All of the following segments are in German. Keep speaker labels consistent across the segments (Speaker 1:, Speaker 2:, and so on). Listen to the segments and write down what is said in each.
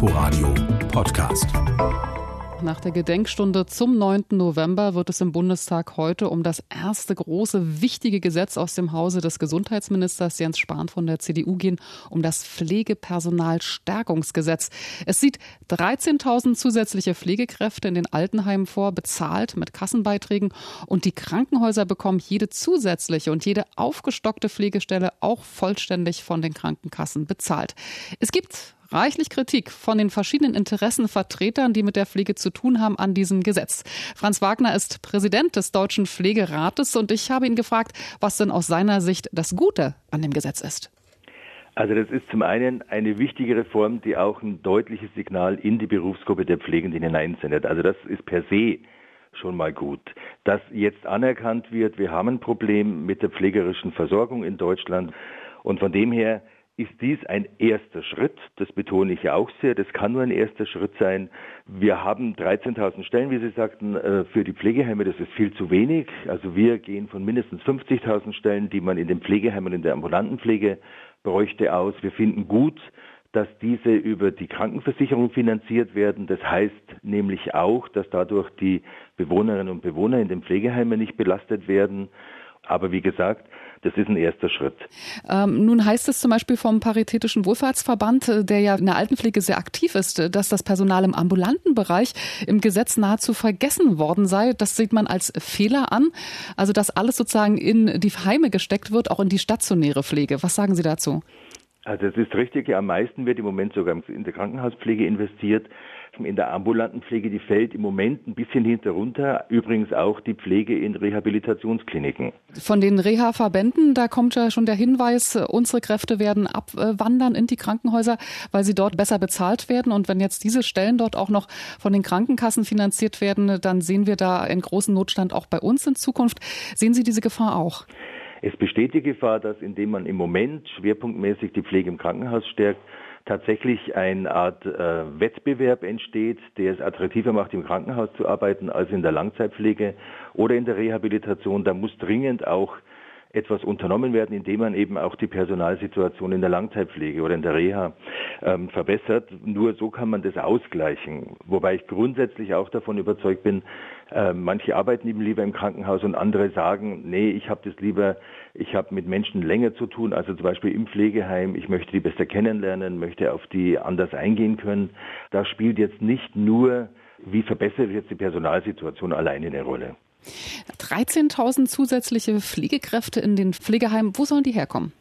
Speaker 1: Inforadio Podcast.
Speaker 2: Nach der Gedenkstunde zum 9. November wird es im Bundestag heute um das erste große, wichtige Gesetz aus dem Hause des Gesundheitsministers Jens Spahn von der CDU gehen, um das Pflegepersonalstärkungsgesetz. Es sieht 13.000 zusätzliche Pflegekräfte in den Altenheimen vor, bezahlt mit Kassenbeiträgen. Und die Krankenhäuser bekommen jede zusätzliche und jede aufgestockte Pflegestelle auch vollständig von den Krankenkassen bezahlt. Es gibt reichlich Kritik von den verschiedenen Interessenvertretern, die mit der Pflege zu tun haben, an diesem Gesetz. Franz Wagner ist Präsident des Deutschen Pflegerates und ich habe ihn gefragt, was denn aus seiner Sicht das Gute an dem Gesetz ist.
Speaker 3: Also das ist zum einen eine wichtige Reform, die auch ein deutliches Signal in die Berufsgruppe der Pflegenden hineinsendet. Also das ist per se schon mal gut. Dass jetzt anerkannt wird, wir haben ein Problem mit der pflegerischen Versorgung in Deutschland und von dem her ist dies ein erster Schritt. Das betone ich ja auch sehr. Das kann nur ein erster Schritt sein. Wir haben 13.000 Stellen, wie Sie sagten, äh, für die Pflegeheime. Das ist viel zu wenig. Also wir gehen von mindestens 50.000 Stellen, die man in den Pflegeheimen in der ambulanten Pflege bräuchte, aus. Wir finden gut, dass diese über die Krankenversicherung finanziert werden. Das heißt nämlich auch, dass dadurch die Bewohnerinnen und Bewohner in den Pflegeheimen nicht belastet werden. Aber wie gesagt, das ist ein erster Schritt.
Speaker 2: Ähm, nun heißt es zum Beispiel vom Paritätischen Wohlfahrtsverband, äh, der ja in der Altenpflege sehr aktiv ist, äh, dass das Personal im ambulanten Bereich im Gesetz nahezu vergessen worden sei. Das sieht man als Fehler an. Also, dass alles sozusagen in die Heime gesteckt wird, auch in die stationäre Pflege. Was sagen Sie dazu?
Speaker 3: Also es ist richtig, ja, am meisten wird im Moment sogar in der Krankenhauspflege investiert. In der ambulanten Pflege, die fällt im Moment ein bisschen hinterunter. Übrigens auch die Pflege in Rehabilitationskliniken.
Speaker 2: Von den Reha-Verbänden, da kommt ja schon der Hinweis, unsere Kräfte werden abwandern in die Krankenhäuser, weil sie dort besser bezahlt werden. Und wenn jetzt diese Stellen dort auch noch von den Krankenkassen finanziert werden, dann sehen wir da einen großen Notstand auch bei uns in Zukunft. Sehen Sie diese Gefahr auch?
Speaker 3: Es besteht die Gefahr, dass indem man im Moment schwerpunktmäßig die Pflege im Krankenhaus stärkt, tatsächlich eine Art äh, Wettbewerb entsteht, der es attraktiver macht, im Krankenhaus zu arbeiten als in der Langzeitpflege oder in der Rehabilitation. Da muss dringend auch etwas unternommen werden, indem man eben auch die Personalsituation in der Langzeitpflege oder in der Reha ähm, verbessert. Nur so kann man das ausgleichen. Wobei ich grundsätzlich auch davon überzeugt bin, äh, manche arbeiten eben lieber im Krankenhaus und andere sagen, nee, ich habe das lieber, ich habe mit Menschen länger zu tun, also zum Beispiel im Pflegeheim, ich möchte die besser kennenlernen, möchte auf die anders eingehen können. Da spielt jetzt nicht nur, wie verbessert jetzt die Personalsituation alleine eine Rolle.
Speaker 2: 13.000 zusätzliche Pflegekräfte in den Pflegeheimen, wo sollen die herkommen?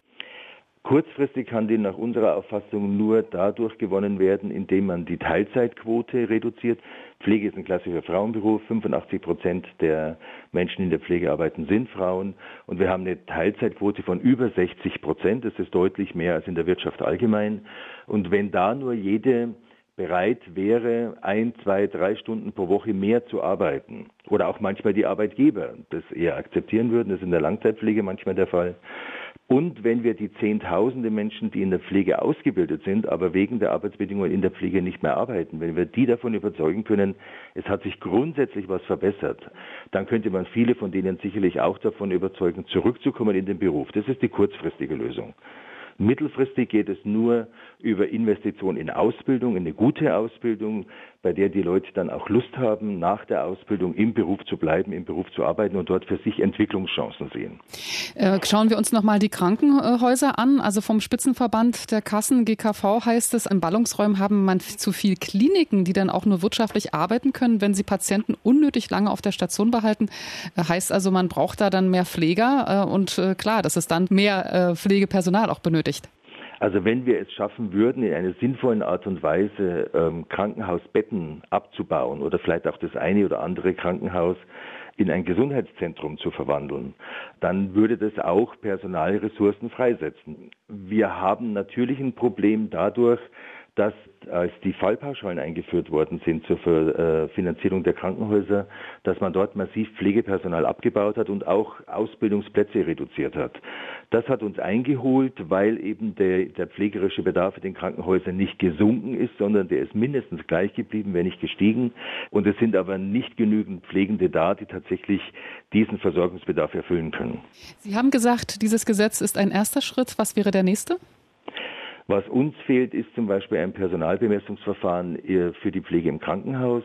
Speaker 3: Kurzfristig kann die nach unserer Auffassung nur dadurch gewonnen werden, indem man die Teilzeitquote reduziert. Pflege ist ein klassischer Frauenberuf. 85 Prozent der Menschen, in der Pflege arbeiten, sind Frauen. Und wir haben eine Teilzeitquote von über 60 Prozent. Das ist deutlich mehr als in der Wirtschaft allgemein. Und wenn da nur jede bereit wäre, ein, zwei, drei Stunden pro Woche mehr zu arbeiten oder auch manchmal die Arbeitgeber das eher akzeptieren würden, das ist in der Langzeitpflege manchmal der Fall. Und wenn wir die Zehntausende Menschen, die in der Pflege ausgebildet sind, aber wegen der Arbeitsbedingungen in der Pflege nicht mehr arbeiten, wenn wir die davon überzeugen können, es hat sich grundsätzlich was verbessert, dann könnte man viele von denen sicherlich auch davon überzeugen, zurückzukommen in den Beruf. Das ist die kurzfristige Lösung. Mittelfristig geht es nur über Investitionen in Ausbildung, in eine gute Ausbildung, bei der die Leute dann auch Lust haben, nach der Ausbildung im Beruf zu bleiben, im Beruf zu arbeiten und dort für sich Entwicklungschancen sehen.
Speaker 2: Äh, schauen wir uns nochmal die Krankenhäuser an. Also vom Spitzenverband der Kassen GKV heißt es, in Ballungsräumen haben man zu viel Kliniken, die dann auch nur wirtschaftlich arbeiten können, wenn sie Patienten unnötig lange auf der Station behalten. Äh, heißt also, man braucht da dann mehr Pfleger äh, und klar, dass es dann mehr Pflegepersonal auch benötigt.
Speaker 3: Also wenn wir es schaffen würden, in einer sinnvollen Art und Weise ähm, Krankenhausbetten abzubauen oder vielleicht auch das eine oder andere Krankenhaus in ein Gesundheitszentrum zu verwandeln, dann würde das auch Personalressourcen freisetzen. Wir haben natürlich ein Problem dadurch, dass als die Fallpauschalen eingeführt worden sind zur äh, Finanzierung der Krankenhäuser, dass man dort massiv Pflegepersonal abgebaut hat und auch Ausbildungsplätze reduziert hat. Das hat uns eingeholt, weil eben der, der pflegerische Bedarf in den Krankenhäusern nicht gesunken ist, sondern der ist mindestens gleich geblieben, wenn nicht gestiegen. Und es sind aber nicht genügend Pflegende da, die tatsächlich diesen Versorgungsbedarf erfüllen können.
Speaker 2: Sie haben gesagt, dieses Gesetz ist ein erster Schritt. Was wäre der nächste?
Speaker 3: Was uns fehlt, ist zum Beispiel ein Personalbemessungsverfahren äh, für die Pflege im Krankenhaus.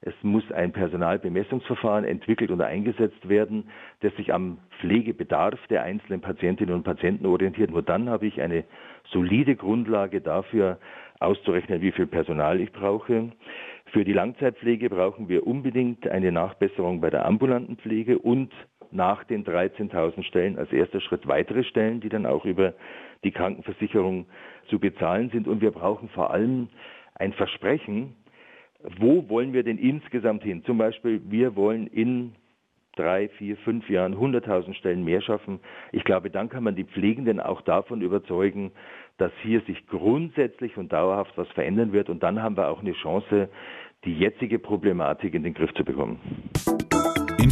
Speaker 3: Es muss ein Personalbemessungsverfahren entwickelt und eingesetzt werden, das sich am Pflegebedarf der einzelnen Patientinnen und Patienten orientiert. Nur dann habe ich eine solide Grundlage dafür, auszurechnen, wie viel Personal ich brauche. Für die Langzeitpflege brauchen wir unbedingt eine Nachbesserung bei der ambulanten Pflege und nach den 13.000 Stellen als erster Schritt weitere Stellen, die dann auch über die Krankenversicherung zu bezahlen sind. Und wir brauchen vor allem ein Versprechen, wo wollen wir denn insgesamt hin? Zum Beispiel, wir wollen in drei, vier, fünf Jahren 100.000 Stellen mehr schaffen. Ich glaube, dann kann man die Pflegenden auch davon überzeugen, dass hier sich grundsätzlich und dauerhaft was verändern wird. Und dann haben wir auch eine Chance, die jetzige Problematik in den Griff zu bekommen.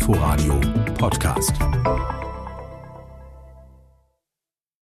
Speaker 1: Inforadio Podcast.